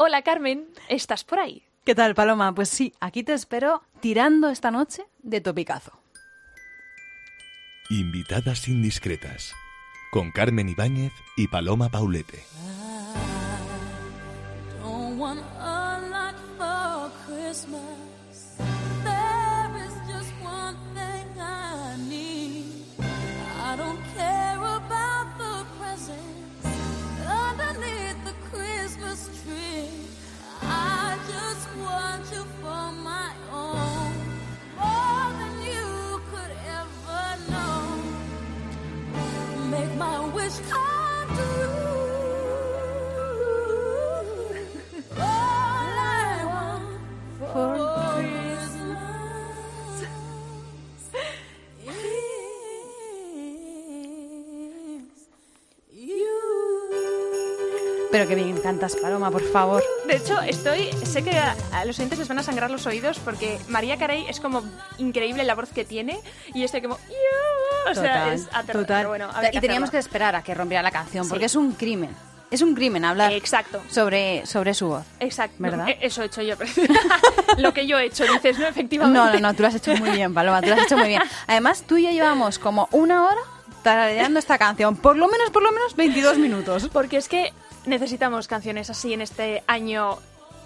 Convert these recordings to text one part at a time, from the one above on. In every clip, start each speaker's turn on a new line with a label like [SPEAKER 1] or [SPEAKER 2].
[SPEAKER 1] Hola Carmen, ¿estás por ahí?
[SPEAKER 2] ¿Qué tal, Paloma? Pues sí, aquí te espero tirando esta noche de topicazo.
[SPEAKER 3] Invitadas indiscretas con Carmen Ibáñez y Paloma Paulete.
[SPEAKER 2] Pero que bien cantas, Paloma, por favor.
[SPEAKER 1] De hecho, estoy. Sé que a, los oyentes les van a sangrar los oídos porque María Carey es como increíble la voz que tiene y estoy como. "Iu", O sea,
[SPEAKER 2] Total,
[SPEAKER 1] es
[SPEAKER 2] total.
[SPEAKER 1] Bueno,
[SPEAKER 2] y teníamos que esperar a que rompiera la canción,
[SPEAKER 1] Sí.
[SPEAKER 2] porque es un crimen. Es un crimen hablar
[SPEAKER 1] Exacto.
[SPEAKER 2] sobre, sobre su voz.
[SPEAKER 1] Exacto.
[SPEAKER 2] ¿Verdad?
[SPEAKER 1] Eh, Eso he hecho yo. Lo que yo he hecho, dices, ¿no? Efectivamente.
[SPEAKER 2] No, no, no, tú lo has hecho muy bien, Paloma, tú lo has hecho muy bien. Además, tú y yo llevamos como una hora tarareando esta canción. Por lo menos, por lo menos 22 minutos.
[SPEAKER 1] Porque es que necesitamos canciones así en este año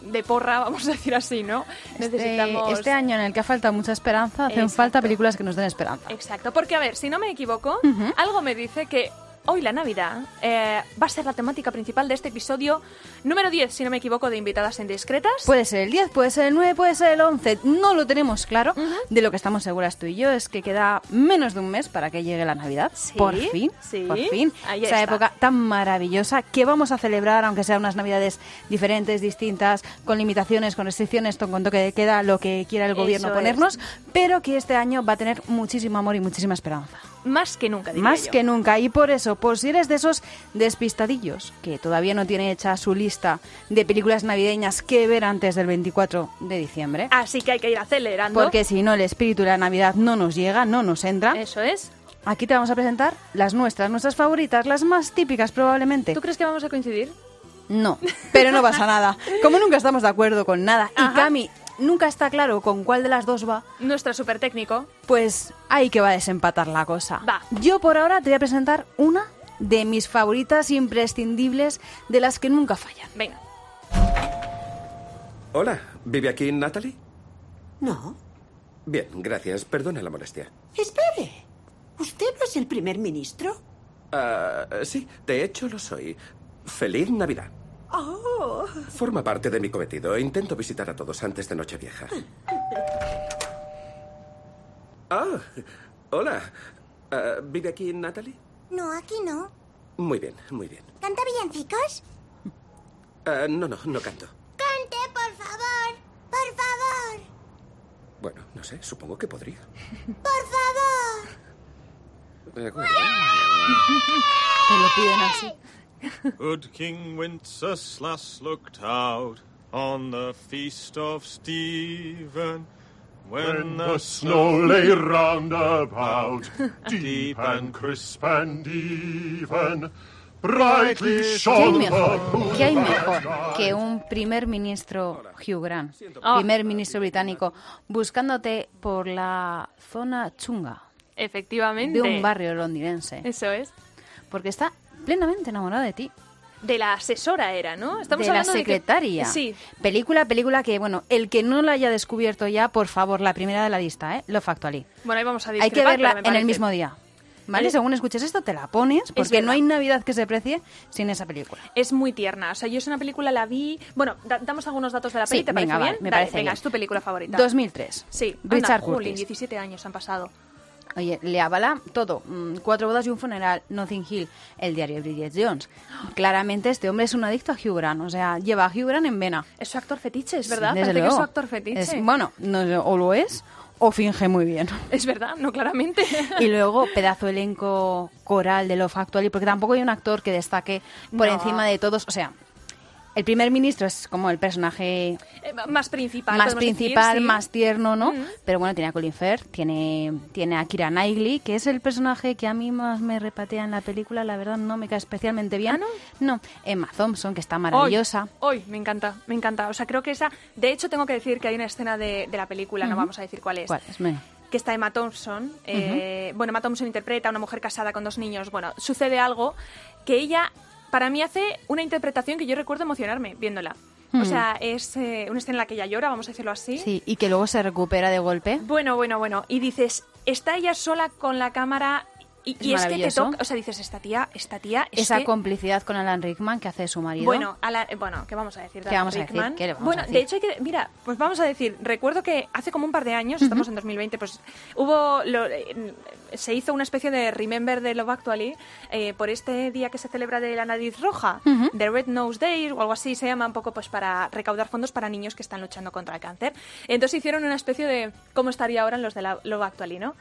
[SPEAKER 1] de porra, vamos a decir así, ¿no? Necesitamos.
[SPEAKER 2] Este, este año en el que ha falta mucha esperanza, hacen
[SPEAKER 1] Exacto.
[SPEAKER 2] falta películas que nos den esperanza.
[SPEAKER 1] Exacto, porque a ver, si no me equivoco, algo me dice que hoy la Navidad eh, va a ser la temática principal de este episodio número 10, si no me equivoco, de Invitadas Indiscretas.
[SPEAKER 2] Puede ser el 10, puede ser el 9, puede ser el 11. No lo tenemos claro. De lo que estamos seguras tú y yo es que queda menos de un mes para que llegue la Navidad.
[SPEAKER 1] Sí,
[SPEAKER 2] por fin,
[SPEAKER 1] sí.
[SPEAKER 2] por fin.
[SPEAKER 1] Ahí
[SPEAKER 2] Esa
[SPEAKER 1] está.
[SPEAKER 2] época tan maravillosa que vamos a celebrar, aunque sean unas Navidades diferentes, distintas, con limitaciones, con restricciones, con toque de queda, lo que quiera el gobierno
[SPEAKER 1] Eso
[SPEAKER 2] ponernos, pero que este año va a tener muchísimo amor y muchísima esperanza.
[SPEAKER 1] Más que nunca, diría
[SPEAKER 2] Más
[SPEAKER 1] yo.
[SPEAKER 2] que nunca. Y por eso, por si eres de esos despistadillos que todavía no tiene hecha su lista de películas navideñas que ver antes del 24 de diciembre,
[SPEAKER 1] Así que hay que ir acelerando.
[SPEAKER 2] porque si no el espíritu de la Navidad no nos llega, no nos entra,
[SPEAKER 1] Eso es.
[SPEAKER 2] aquí te vamos a presentar las nuestras, nuestras favoritas, las más típicas probablemente.
[SPEAKER 1] ¿Tú crees que vamos a coincidir?
[SPEAKER 2] No, pero no pasa nada. Como nunca estamos de acuerdo con nada y. Cami nunca está claro con cuál de las dos va,
[SPEAKER 1] Nuestro super técnico.
[SPEAKER 2] Pues ahí que va a desempatar la cosa.
[SPEAKER 1] Va.
[SPEAKER 2] Yo por ahora te voy a presentar una de mis favoritas imprescindibles de las que nunca fallan.
[SPEAKER 1] Venga.
[SPEAKER 4] Hola, ¿vive aquí Natalie?
[SPEAKER 5] No.
[SPEAKER 4] Bien, gracias. Perdona la molestia.
[SPEAKER 5] Espere. ¿Usted no es el primer ministro?
[SPEAKER 4] Ah, sí, de hecho lo soy. Feliz Navidad.
[SPEAKER 5] Oh.
[SPEAKER 4] Forma parte de mi cometido. Intento visitar a todos antes de Nochevieja. Ah, hola. Ah, ¿Vive aquí Natalie?
[SPEAKER 6] No, aquí no.
[SPEAKER 4] Muy bien, muy bien.
[SPEAKER 6] ¿Canta villancicos?
[SPEAKER 4] Ah, no, no, no canto.
[SPEAKER 6] Cante, por favor. Por favor.
[SPEAKER 4] Bueno, no sé, supongo que podría.
[SPEAKER 6] Por favor.
[SPEAKER 4] Acuerdo.
[SPEAKER 2] Te lo piden así.
[SPEAKER 7] Good King Wenceslas looked out on the feast of Stephen. When the snow lay round about, deep and crisp and even, brightly
[SPEAKER 2] ¿Qué hay
[SPEAKER 7] shone
[SPEAKER 2] mejor? ¿Qué hay mejor que un primer ministro Hugh Grant,
[SPEAKER 1] Ah.
[SPEAKER 2] primer ministro británico, buscándote por la zona chunga
[SPEAKER 1] Efectivamente.
[SPEAKER 2] de un barrio londinense?
[SPEAKER 1] Eso es.
[SPEAKER 2] Porque está plenamente enamorado de ti.
[SPEAKER 1] De la asesora era, ¿no? Estamos
[SPEAKER 2] de la
[SPEAKER 1] hablando
[SPEAKER 2] secretaria.
[SPEAKER 1] De que... Sí.
[SPEAKER 2] Película, película que, bueno, el que no la haya descubierto ya, por favor, la primera de la lista, ¿eh? Lo Factually.
[SPEAKER 1] Bueno, ahí vamos a
[SPEAKER 2] Hay que verla en el mismo día. ¿Vale?
[SPEAKER 1] Es-
[SPEAKER 2] Según escuches esto, te la pones, porque no hay Navidad que se precie sin esa película.
[SPEAKER 1] Es muy tierna. O sea, yo esa película la vi... Bueno, da- damos algunos datos de la peli,
[SPEAKER 2] Sí,
[SPEAKER 1] ¿te parece
[SPEAKER 2] venga, vale,
[SPEAKER 1] bien?
[SPEAKER 2] me
[SPEAKER 1] Dale,
[SPEAKER 2] parece
[SPEAKER 1] venga,
[SPEAKER 2] bien.
[SPEAKER 1] es tu película favorita.
[SPEAKER 2] 2003.
[SPEAKER 1] Sí.
[SPEAKER 2] Richard
[SPEAKER 1] Anda,
[SPEAKER 2] Curtis.
[SPEAKER 1] 17 años han pasado.
[SPEAKER 2] Oye, le avala todo. Mm, Cuatro bodas y un funeral, Notting Hill, el diario de Bridget Jones. Claramente este hombre es un adicto a Hugh Grant, o sea, lleva a Hugh Grant en vena.
[SPEAKER 1] Es su actor fetiche, es verdad.
[SPEAKER 2] Desde
[SPEAKER 1] Parece que es
[SPEAKER 2] luego.
[SPEAKER 1] su actor fetiche.
[SPEAKER 2] Es- bueno, no, o lo es o finge muy bien.
[SPEAKER 1] Es verdad, no claramente.
[SPEAKER 2] Y luego, pedazo elenco coral de Love Actually, porque tampoco hay un actor que destaque por
[SPEAKER 1] No.
[SPEAKER 2] encima de todos. O sea, el primer ministro es como el personaje
[SPEAKER 1] Eh, más principal.
[SPEAKER 2] más
[SPEAKER 1] decir,
[SPEAKER 2] principal,
[SPEAKER 1] sí.
[SPEAKER 2] más tierno, ¿no? Pero bueno, tiene a Colin Firth, tiene, tiene a Kira Knightley, que es el personaje que a mí más me repatea en la película, la verdad no me cae especialmente bien.
[SPEAKER 1] ¿Ah, no?
[SPEAKER 2] No, Emma Thompson, que está maravillosa.
[SPEAKER 1] Hoy, hoy, me encanta, me encanta. O sea, creo que esa. De hecho, tengo que decir que hay una escena de, de la película, no vamos a decir cuál es.
[SPEAKER 2] ¿Cuál es? Me-
[SPEAKER 1] Que está Emma Thompson. eh, Bueno, Emma Thompson interpreta a una mujer casada con dos niños. Bueno, sucede algo que ella, para mí, hace una interpretación que yo recuerdo emocionarme viéndola. O
[SPEAKER 2] Hmm.
[SPEAKER 1] sea, es eh, una escena en la que ella llora, vamos a decirlo así.
[SPEAKER 2] Sí, y que luego se recupera de golpe.
[SPEAKER 1] Bueno, bueno, bueno. Y dices, está ella sola con la cámara y,
[SPEAKER 2] Es
[SPEAKER 1] y es que te toca. O sea, dices, esta tía, esta tía. es
[SPEAKER 2] Esa
[SPEAKER 1] que-
[SPEAKER 2] complicidad con Alan Rickman que hace su marido.
[SPEAKER 1] Bueno, Alan- eh, bueno, ¿qué vamos a decir? de
[SPEAKER 2] ¿Qué
[SPEAKER 1] Alan
[SPEAKER 2] vamos a decir?
[SPEAKER 1] Rickman?
[SPEAKER 2] ¿Qué le vamos
[SPEAKER 1] bueno,
[SPEAKER 2] a decir?
[SPEAKER 1] de hecho, hay que, mira, pues vamos a decir, recuerdo que hace como un par de años, estamos en 2020, pues hubo, lo- eh, se hizo una especie de Remember de Love Actually eh, por este día que se celebra de la nariz roja, de Red Nose Day o algo así, se llama un poco pues para recaudar fondos para niños que están luchando contra el cáncer. Entonces hicieron una especie de cómo estaría ahora en los de la Love Actually, ¿no?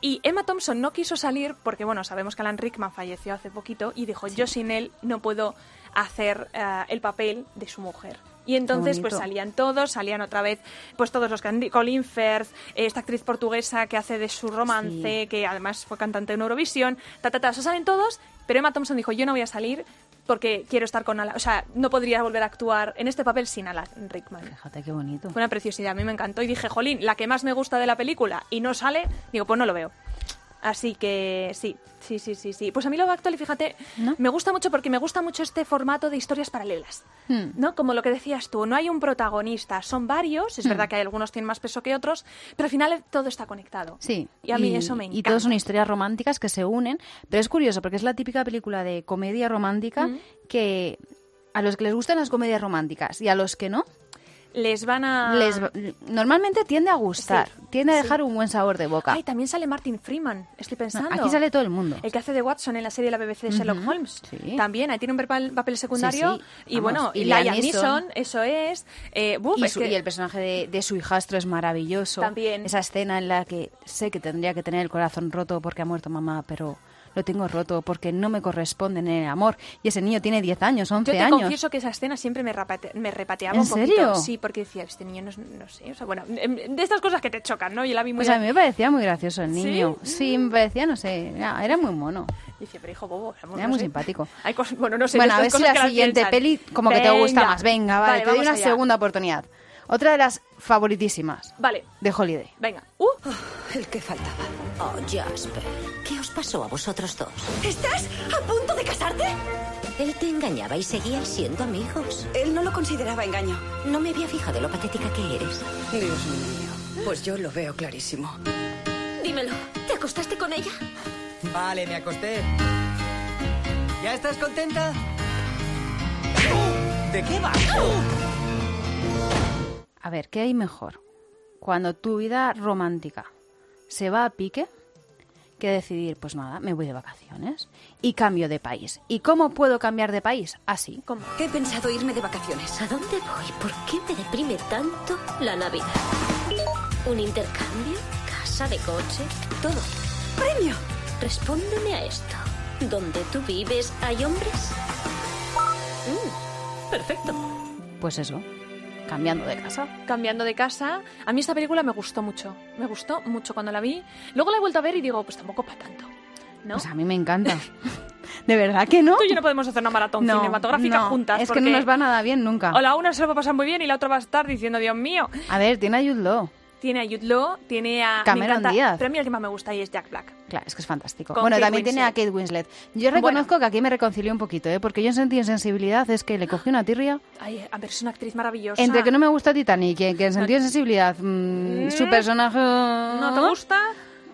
[SPEAKER 1] Y Emma Thompson no quiso salir porque, bueno, sabemos que Alan Rickman falleció hace poquito y dijo, yo sin él no puedo hacer eh, el papel de su mujer. Y entonces pues salían todos, salían otra vez pues todos los Colin Firth, esta actriz portuguesa que hace de su romance,
[SPEAKER 2] Sí.
[SPEAKER 1] que además fue cantante en Eurovisión, ta ta ta, eso salen todos, pero Emma Thompson dijo, "Yo no voy a salir porque quiero estar con Alan, o sea, no podría volver a actuar en este papel sin Alan Rickman."
[SPEAKER 2] Fíjate qué bonito.
[SPEAKER 1] Fue una preciosidad, a mí me encantó y dije, "Jolín, la que más me gusta de la película y no sale", digo, "Pues no lo veo." Así que sí, sí, sí, sí, sí. Pues a mí lo actual, fíjate,
[SPEAKER 2] ¿No?
[SPEAKER 1] me gusta mucho porque me gusta mucho este formato de historias paralelas.
[SPEAKER 2] Hmm.
[SPEAKER 1] ¿No? Como lo que decías tú, no hay un protagonista, son varios,
[SPEAKER 2] Hmm.
[SPEAKER 1] es verdad que hay algunos tienen más peso que otros, pero al final todo está conectado.
[SPEAKER 2] Sí.
[SPEAKER 1] Y a mí eso me encanta.
[SPEAKER 2] Y todas son historias románticas que se unen. Pero es curioso porque es la típica película de comedia romántica
[SPEAKER 1] Mm.
[SPEAKER 2] que a los que les gustan las comedias románticas y a los que no,
[SPEAKER 1] Les van a...
[SPEAKER 2] les normalmente tiende a gustar,
[SPEAKER 1] Sí,
[SPEAKER 2] tiende a
[SPEAKER 1] sí.
[SPEAKER 2] dejar un buen sabor de boca.
[SPEAKER 1] Ay, también sale Martin Freeman, estoy pensando.
[SPEAKER 2] Aquí sale todo el mundo.
[SPEAKER 1] El que hace de Watson en la serie de la BBC de Sherlock Holmes.
[SPEAKER 2] sí.
[SPEAKER 1] También, ahí tiene un papel, papel secundario. Y
[SPEAKER 2] vamos,
[SPEAKER 1] bueno,
[SPEAKER 2] y Liam Neeson.
[SPEAKER 1] Eso es. Eh, buf,
[SPEAKER 2] Y,
[SPEAKER 1] es
[SPEAKER 2] su-
[SPEAKER 1] que-
[SPEAKER 2] y el personaje de, de su hijastro es maravilloso.
[SPEAKER 1] También.
[SPEAKER 2] Esa escena en la que sé que tendría que tener el corazón roto porque ha muerto mamá, pero lo tengo roto porque no me corresponde en el amor. Y ese niño tiene 10 años, 11
[SPEAKER 1] Yo te
[SPEAKER 2] años.
[SPEAKER 1] confieso que esa escena siempre me, rapate- me repateaba
[SPEAKER 2] ¿En
[SPEAKER 1] un poquito.
[SPEAKER 2] serio?
[SPEAKER 1] Sí, porque decía, este niño no, no sé, o sea, bueno, em, de estas cosas que te chocan, ¿no? Yo la vi muy...
[SPEAKER 2] Pues a mí me parecía muy gracioso el niño. Sí, me parecía, no sé, era, era muy mono.
[SPEAKER 1] Dice, pero hijo bobo, era,
[SPEAKER 2] muy simpático.
[SPEAKER 1] Hay cosas, bueno, no sé.
[SPEAKER 2] bueno, a ver si la siguiente peli como que te gusta más. Venga, vale, te doy una
[SPEAKER 1] allá.
[SPEAKER 2] segunda oportunidad. Otra de las favoritísimas
[SPEAKER 1] Vale,
[SPEAKER 2] de Holiday.
[SPEAKER 1] venga. Uh,
[SPEAKER 5] El que faltaba.
[SPEAKER 8] Oh, Jasper, ¿qué os pasó a vosotros dos?
[SPEAKER 5] ¿Estás a punto de casarte?
[SPEAKER 8] Él te engañaba y seguíais siendo amigos.
[SPEAKER 5] Él no lo consideraba engaño.
[SPEAKER 8] No me había fijado lo patética que eres.
[SPEAKER 5] Dios mío. Pues yo lo veo clarísimo.
[SPEAKER 8] Dímelo, ¿te acostaste con ella?
[SPEAKER 9] Vale, me acosté. ¿Ya estás contenta? ¿De qué va?
[SPEAKER 2] A ver, ¿qué hay mejor? Cuando tu vida romántica se va a pique, que decidir, pues nada, me voy de vacaciones y cambio de país. ¿Y cómo puedo cambiar de país? Así.
[SPEAKER 1] ¿cómo?
[SPEAKER 5] He pensado irme de vacaciones.
[SPEAKER 8] ¿A dónde voy? ¿Por qué me deprime tanto la Navidad? ¿Un intercambio? ¿Casa de coche?
[SPEAKER 5] Todo. ¡Premio!
[SPEAKER 8] Respóndeme a esto. ¿Dónde tú vives hay hombres? Mm, perfecto.
[SPEAKER 2] Pues eso, cambiando de casa.
[SPEAKER 1] Cambiando de casa. A mí esta película me gustó mucho. Me gustó mucho cuando la vi. Luego la he vuelto a ver y digo, pues tampoco para tanto. ¿No?
[SPEAKER 2] Pues a mí me encanta. ¿De verdad que no?
[SPEAKER 1] Tú y yo no podemos hacer una maratón
[SPEAKER 2] No,
[SPEAKER 1] cinematográfica
[SPEAKER 2] no,
[SPEAKER 1] juntas.
[SPEAKER 2] Es que no nos va nada bien nunca.
[SPEAKER 1] O la una se lo va a pasar muy bien y la otra va a estar diciendo, Dios mío.
[SPEAKER 2] A ver, tiene a Jude Law.
[SPEAKER 1] Tiene a Jude Law, tiene a... me
[SPEAKER 2] Cameron
[SPEAKER 1] encanta-
[SPEAKER 2] Díaz.
[SPEAKER 1] Pero a mí el que más me gusta ahí es Jack Black.
[SPEAKER 2] Claro, es que es fantástico.
[SPEAKER 1] Con
[SPEAKER 2] bueno,
[SPEAKER 1] Kate
[SPEAKER 2] también tiene a. Kate Winslet. Yo reconozco que aquí me reconcilié un poquito, ¿eh? porque yo en sentido sensibilidad es que le cogí una tirria.
[SPEAKER 1] Ay, a ver, es una actriz maravillosa.
[SPEAKER 2] Entre que no me gusta Titanic y que en sentido de sensibilidad mm, su personaje...
[SPEAKER 1] ¿No te gusta?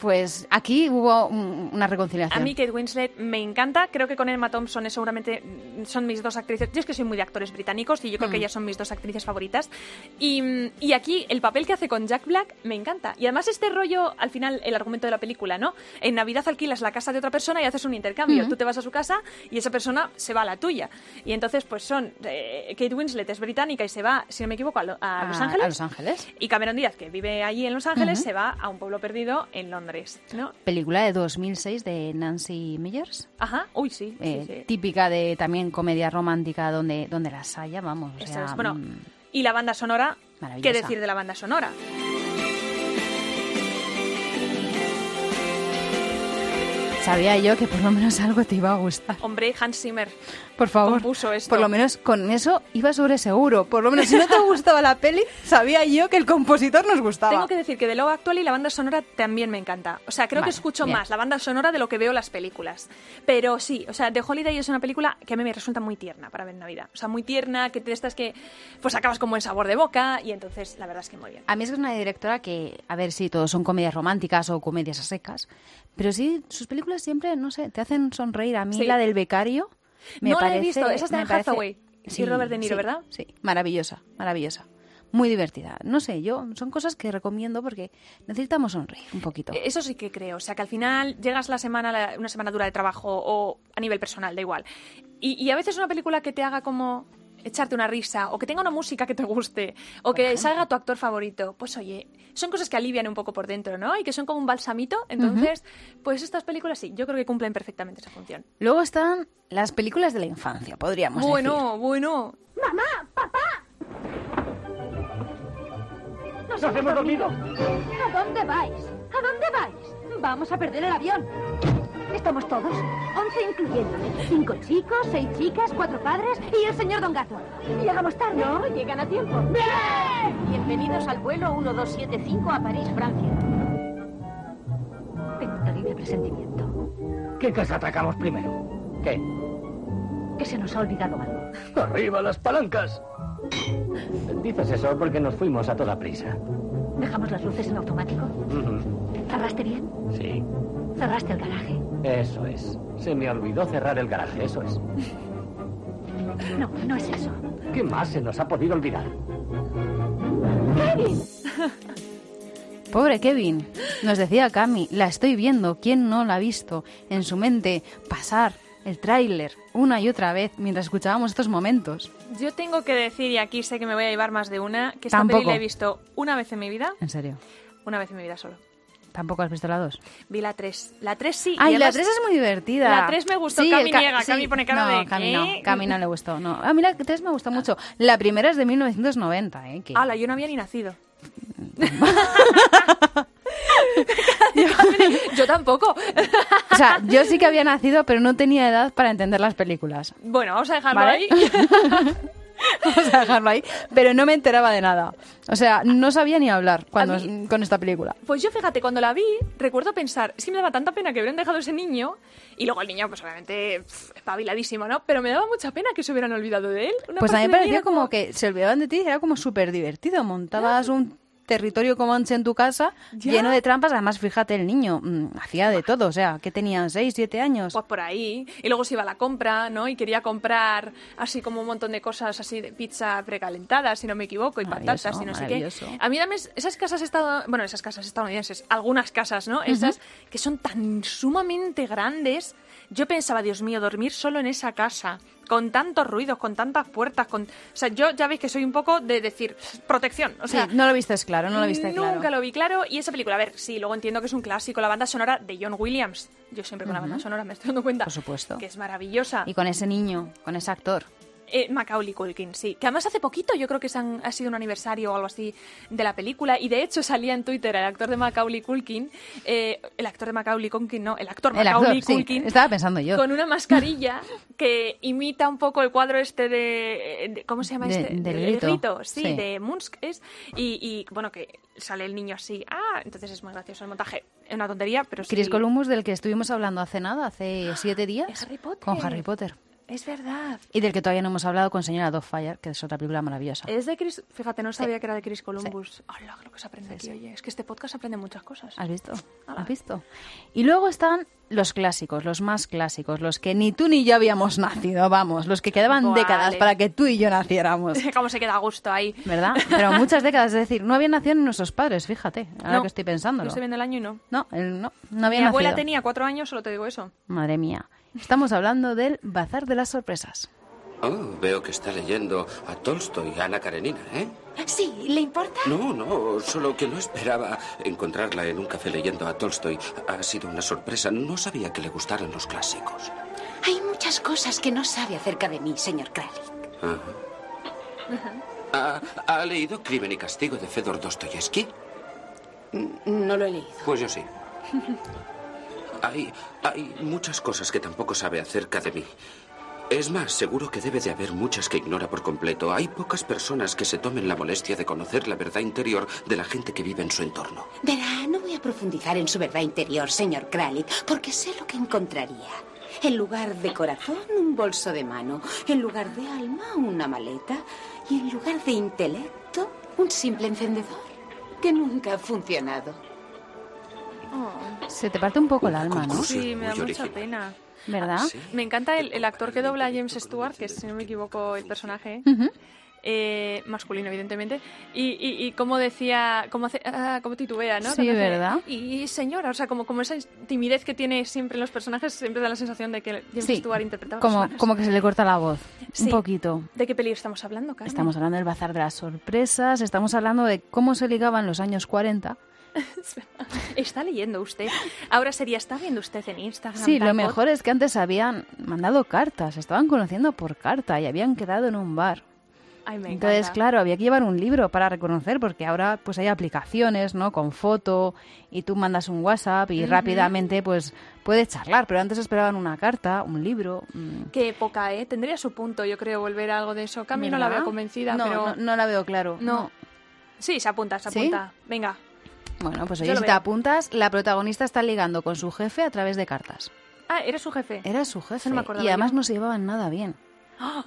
[SPEAKER 2] Pues aquí hubo un- una reconciliación.
[SPEAKER 1] A mí Kate Winslet me encanta. Creo que con Emma Thompson es seguramente mm, son mis dos actrices. Yo es que soy muy de actores británicos y yo creo que
[SPEAKER 2] Mm.
[SPEAKER 1] ellas son mis dos actrices favoritas. Y, mm, y aquí el papel que hace con Jack Black me encanta. Y además este rollo, al final, el argumento de la película, ¿no? En Navidad alquilas la casa de otra persona y haces un intercambio.
[SPEAKER 2] Mm.
[SPEAKER 1] Tú te vas a su casa y esa persona se va a la tuya. Y entonces, pues son... eh, Kate Winslet es británica y se va, si no me equivoco, a, Lo- a Los Ángeles.
[SPEAKER 2] a Los Ángeles.
[SPEAKER 1] Y Cameron Díaz, que vive allí en Los Ángeles, se va a un pueblo perdido en Londres. Londres, ¿no?
[SPEAKER 2] Película de 2006 de Nancy Meyers.
[SPEAKER 1] Ajá, uy, sí,
[SPEAKER 2] eh,
[SPEAKER 1] sí, sí.
[SPEAKER 2] Típica de también comedia romántica donde, donde las haya, vamos. O
[SPEAKER 1] Eso
[SPEAKER 2] sea,
[SPEAKER 1] es. Bueno,
[SPEAKER 2] mm,
[SPEAKER 1] y la banda sonora, ¿qué decir de la banda sonora?
[SPEAKER 2] Sabía yo que por lo menos algo te iba a gustar.
[SPEAKER 1] Hombre, Hans Zimmer.
[SPEAKER 2] Por favor.
[SPEAKER 1] Compuso esto.
[SPEAKER 2] Por lo menos con eso iba sobre seguro. Por lo menos si no te gustaba la peli, sabía yo que el compositor nos gustaba.
[SPEAKER 1] Tengo que decir que de Love Actually la banda sonora también me encanta. O sea, creo
[SPEAKER 2] Vale,
[SPEAKER 1] que escucho
[SPEAKER 2] bien.
[SPEAKER 1] más la banda sonora de lo que veo las películas. Pero sí, o sea, The Holiday es una película que a mí me resulta muy tierna para ver en Navidad. O sea, muy tierna, que te estás que pues acabas con buen sabor de boca y entonces la verdad es que muy bien.
[SPEAKER 2] A mí es que es una directora que, a ver, sí, todos son comedias románticas o comedias a secas, pero sí, sus películas siempre, no sé, te hacen sonreír. A mí
[SPEAKER 1] Sí.
[SPEAKER 2] la del becario me
[SPEAKER 1] No la he
[SPEAKER 2] parece...
[SPEAKER 1] visto, esa
[SPEAKER 2] parece-
[SPEAKER 1] Hathaway y Robert De Niro,
[SPEAKER 2] sí,
[SPEAKER 1] ¿verdad?
[SPEAKER 2] Sí, maravillosa, maravillosa. Muy divertida. No sé, yo son cosas que recomiendo porque necesitamos sonreír un poquito.
[SPEAKER 1] Eh, Eso sí que creo. O sea, que al final llegas la semana, la- una semana dura de trabajo o a nivel personal, da igual. Y, y a veces una película que te haga como echarte una risa o que tenga una música que te guste o que salga tu actor favorito, pues oye, son cosas que alivian un poco por dentro, ¿no? Y que son como un balsamito. Entonces, pues estas películas sí, yo creo que cumplen perfectamente esa función.
[SPEAKER 2] Luego están las películas de la infancia, podríamos decir.
[SPEAKER 1] Bueno, bueno.
[SPEAKER 6] ¡Mamá! ¡Papá!
[SPEAKER 10] ¡Nos hemos dormido!
[SPEAKER 6] ¿A dónde vais? ¿A dónde vais? Vamos a perder el avión. ¿Estamos todos? Once incluyéndome. Cinco chicos, seis chicas, cuatro padres y el señor Don Gato. Llegamos tarde. No, llegan a tiempo.
[SPEAKER 11] Bienvenidos al vuelo 1275 a París, Francia.
[SPEAKER 6] Tengo un terrible presentimiento.
[SPEAKER 10] ¿Qué casa atacamos primero? ¿Qué?
[SPEAKER 6] Que se nos ha olvidado algo.
[SPEAKER 10] ¡Arriba las palancas! Dices eso porque nos fuimos a toda prisa.
[SPEAKER 6] ¿Dejamos las luces en automático? ¿Cerraste bien?
[SPEAKER 10] Sí,
[SPEAKER 6] ¿Cerraste el garaje?
[SPEAKER 10] Eso es. Se me olvidó cerrar el garaje, eso es.
[SPEAKER 6] No, no es eso.
[SPEAKER 10] ¿Qué más se nos ha podido olvidar?
[SPEAKER 6] ¡Kevin!
[SPEAKER 2] Pobre Kevin, nos decía Cami, la estoy viendo, ¿quién no la ha visto? En su mente, pasar el tráiler una y otra vez mientras escuchábamos estos momentos.
[SPEAKER 1] Yo tengo que decir, y aquí sé que me voy a llevar más de una, que esta
[SPEAKER 2] Tampoco.
[SPEAKER 1] peli la he visto una vez en mi vida,
[SPEAKER 2] En serio,
[SPEAKER 1] una vez en mi vida solo.
[SPEAKER 2] ¿Tampoco has visto la 2?
[SPEAKER 1] Vi la 3. La 3 sí. y
[SPEAKER 2] Ay, la
[SPEAKER 1] además-
[SPEAKER 2] 3 es muy divertida.
[SPEAKER 1] La 3 me gustó,
[SPEAKER 2] Sí,
[SPEAKER 1] Cami niega,
[SPEAKER 2] sí.
[SPEAKER 1] Cami pone cara
[SPEAKER 2] no,
[SPEAKER 1] de
[SPEAKER 2] Cami no, Cami no le gustó, no. A mí la 3 me gustó mucho. La primera es de 1990, ¿eh? Que...
[SPEAKER 1] Ala, yo no había ni nacido. yo tampoco.
[SPEAKER 2] O sea, yo sí que había nacido, pero no tenía edad para entender las películas.
[SPEAKER 1] Bueno, vamos a dejarlo
[SPEAKER 2] ¿Vale?
[SPEAKER 1] ahí.
[SPEAKER 2] Vamos a dejarlo ahí. Pero no me enteraba de nada. O sea, no sabía ni hablar cuando,
[SPEAKER 1] mí-
[SPEAKER 2] con esta película.
[SPEAKER 1] Pues yo, fíjate, cuando la vi, recuerdo pensar, es que me daba tanta pena que hubieran dejado ese niño, y luego el niño, pues obviamente, pff, espabiladísimo, ¿no? Pero me daba mucha pena que se hubieran olvidado de él. Una
[SPEAKER 2] Pues a mí me
[SPEAKER 1] era
[SPEAKER 2] como que se olvidaban de ti y era como súper divertido. Montabas un territorio comanche en tu casa
[SPEAKER 1] Ya.
[SPEAKER 2] lleno de trampas. Además, fíjate, el niño mm, hacía de todo. O sea, que tenía 6, 7 años.
[SPEAKER 1] Pues por ahí. Y luego se iba a la compra, ¿no? Y quería comprar así como un montón de cosas así de pizza precalentada, si no me equivoco, y patatas y no sé qué. A mí dame esas casas estado, bueno, esas casas estadounidenses, algunas casas, ¿no? Esas que son tan sumamente grandes. Yo pensaba, Dios mío, dormir solo en esa casa, con tantos ruidos, con tantas puertas, con... O sea, yo ya veis que soy un poco de decir protección. O sea,
[SPEAKER 2] sí, no lo viste claro, no lo viste
[SPEAKER 1] Nunca
[SPEAKER 2] claro.
[SPEAKER 1] lo vi claro. Y esa película, a ver, sí, luego entiendo que es un clásico, la banda sonora de John Williams. Yo siempre con la banda sonora me estoy dando cuenta.
[SPEAKER 2] Por supuesto.
[SPEAKER 1] Que es maravillosa.
[SPEAKER 2] Y con ese niño, con ese actor.
[SPEAKER 1] Eh, Macaulay Culkin, sí. Que además hace poquito yo creo que se han- ha sido un aniversario o algo así de la película. Y de hecho salía en Twitter el actor de Macaulay Culkin. eh, el actor de Macaulay Culkin, no, el actor
[SPEAKER 2] El
[SPEAKER 1] Macaulay
[SPEAKER 2] sí,
[SPEAKER 1] Culkin.
[SPEAKER 2] estaba pensando yo.
[SPEAKER 1] Con una mascarilla que imita un poco el cuadro este de... de- ¿Cómo se llama
[SPEAKER 2] De-
[SPEAKER 1] este?
[SPEAKER 2] del
[SPEAKER 1] El
[SPEAKER 2] grito,
[SPEAKER 1] sí,
[SPEAKER 2] sí.
[SPEAKER 1] de Munsk es. Y, y, bueno, que sale el niño así. Ah, entonces es muy gracioso el montaje. Es una tontería, pero sí.
[SPEAKER 2] Chris Columbus, del que estuvimos hablando hace nada, hace siete días.
[SPEAKER 1] Harry Potter.
[SPEAKER 2] Con Harry Potter.
[SPEAKER 1] Es verdad.
[SPEAKER 2] Y del que todavía no hemos hablado con Señora Dogfire, que es otra película maravillosa.
[SPEAKER 1] Es de Chris... Fíjate, no sabía que era de Chris Columbus. Hola, lo que se aprende
[SPEAKER 2] Sí,
[SPEAKER 1] aquí,
[SPEAKER 2] sí.
[SPEAKER 1] oye. Es que este podcast aprende muchas cosas.
[SPEAKER 2] ¿Has visto? ¿Has visto? Y luego están los clásicos, los más clásicos, los que ni tú ni yo habíamos nacido, vamos, los que quedaban
[SPEAKER 1] Vale.
[SPEAKER 2] décadas para que tú y yo naciéramos.
[SPEAKER 1] Cómo se queda a gusto ahí.
[SPEAKER 2] ¿Verdad? Pero muchas décadas, es decir, no habían nacido nuestros padres, fíjate, ahora
[SPEAKER 1] No,
[SPEAKER 2] que estoy
[SPEAKER 1] Yo
[SPEAKER 2] pensándolo.
[SPEAKER 1] estoy viendo el año y no.
[SPEAKER 2] No, él no, no
[SPEAKER 1] Mi
[SPEAKER 2] había
[SPEAKER 1] abuela tenía cuatro años, solo te digo eso.
[SPEAKER 2] Madre mía. Estamos hablando del Bazar de las Sorpresas.
[SPEAKER 12] Oh, veo que está leyendo a Tolstoy, Ana Karenina, ¿eh?
[SPEAKER 5] Sí, ¿le importa?
[SPEAKER 12] No, no, solo que no esperaba encontrarla en un café leyendo a Tolstoy. Ha sido una sorpresa. No sabía que le gustaran los clásicos.
[SPEAKER 5] Hay muchas cosas que no sabe acerca de mí, señor Kralik.
[SPEAKER 12] Ajá. ¿Ha, ha leído Crimen y Castigo de Fedor Dostoyevsky?
[SPEAKER 5] No lo he leído.
[SPEAKER 12] Pues yo sí. Hay, muchas cosas que tampoco sabe acerca de mí. Es más, seguro que debe de haber muchas que ignora por completo. Hay pocas personas que se tomen la molestia de conocer la verdad interior de la gente que vive en su entorno.
[SPEAKER 5] Verá, no voy a profundizar en su verdad interior, señor Kralik, porque sé lo que encontraría. En lugar de corazón, un bolso de mano. En lugar de alma, una maleta. Y en lugar de intelecto, un simple encendedor que nunca ha funcionado.
[SPEAKER 2] Se te parte un poco el alma, ¿no?
[SPEAKER 1] Sí, me da mucha pena.
[SPEAKER 2] ¿Verdad?
[SPEAKER 1] Me encanta el, el actor que dobla a James Stewart, que es, si no me equivoco, el personaje.
[SPEAKER 2] Ujú.
[SPEAKER 1] eh, masculino, evidentemente. Y, y, y como decía, como, hace, ah, como titubea, ¿no?
[SPEAKER 2] Sí, ¿verdad?
[SPEAKER 1] Y señora, o sea, como, como esa timidez que tiene siempre en los personajes, siempre da la sensación de que James
[SPEAKER 2] Sí,
[SPEAKER 1] Stewart interpretaba
[SPEAKER 2] como, como que se le corta la voz.
[SPEAKER 1] Sí.
[SPEAKER 2] Un poquito.
[SPEAKER 1] ¿De qué peligro estamos hablando, Carmen?
[SPEAKER 2] Estamos hablando del bazar de las sorpresas, estamos hablando de cómo se ligaba en los años 40.
[SPEAKER 1] Está leyendo usted. Ahora sería, ¿está viendo usted en Instagram?
[SPEAKER 2] Sí, lo mejor es que antes habían mandado cartas, estaban conociendo por carta y habían quedado en un bar.
[SPEAKER 1] Ay, me
[SPEAKER 2] Entonces, claro, había que llevar un libro para reconocer, porque ahora pues hay aplicaciones, ¿no? Con foto y tú mandas un WhatsApp y rápidamente pues puedes charlar, pero antes esperaban una carta, un libro. mm,
[SPEAKER 1] Qué época, ¿eh? Tendría su punto, yo creo, volver a algo de eso. Cami no la veo convencida,
[SPEAKER 2] No,
[SPEAKER 1] pero...
[SPEAKER 2] no, no la veo claro.
[SPEAKER 1] No. Sí, se apunta, se
[SPEAKER 2] ¿Sí?
[SPEAKER 1] apunta. Venga.
[SPEAKER 2] Bueno, pues oye, si te apuntas, la protagonista está ligando con su jefe a través de cartas.
[SPEAKER 1] Ah, eres su jefe.
[SPEAKER 2] Era su jefe.
[SPEAKER 1] no me acordaba
[SPEAKER 2] y además
[SPEAKER 1] yo.
[SPEAKER 2] no se llevaban nada bien.
[SPEAKER 1] ¡Ah!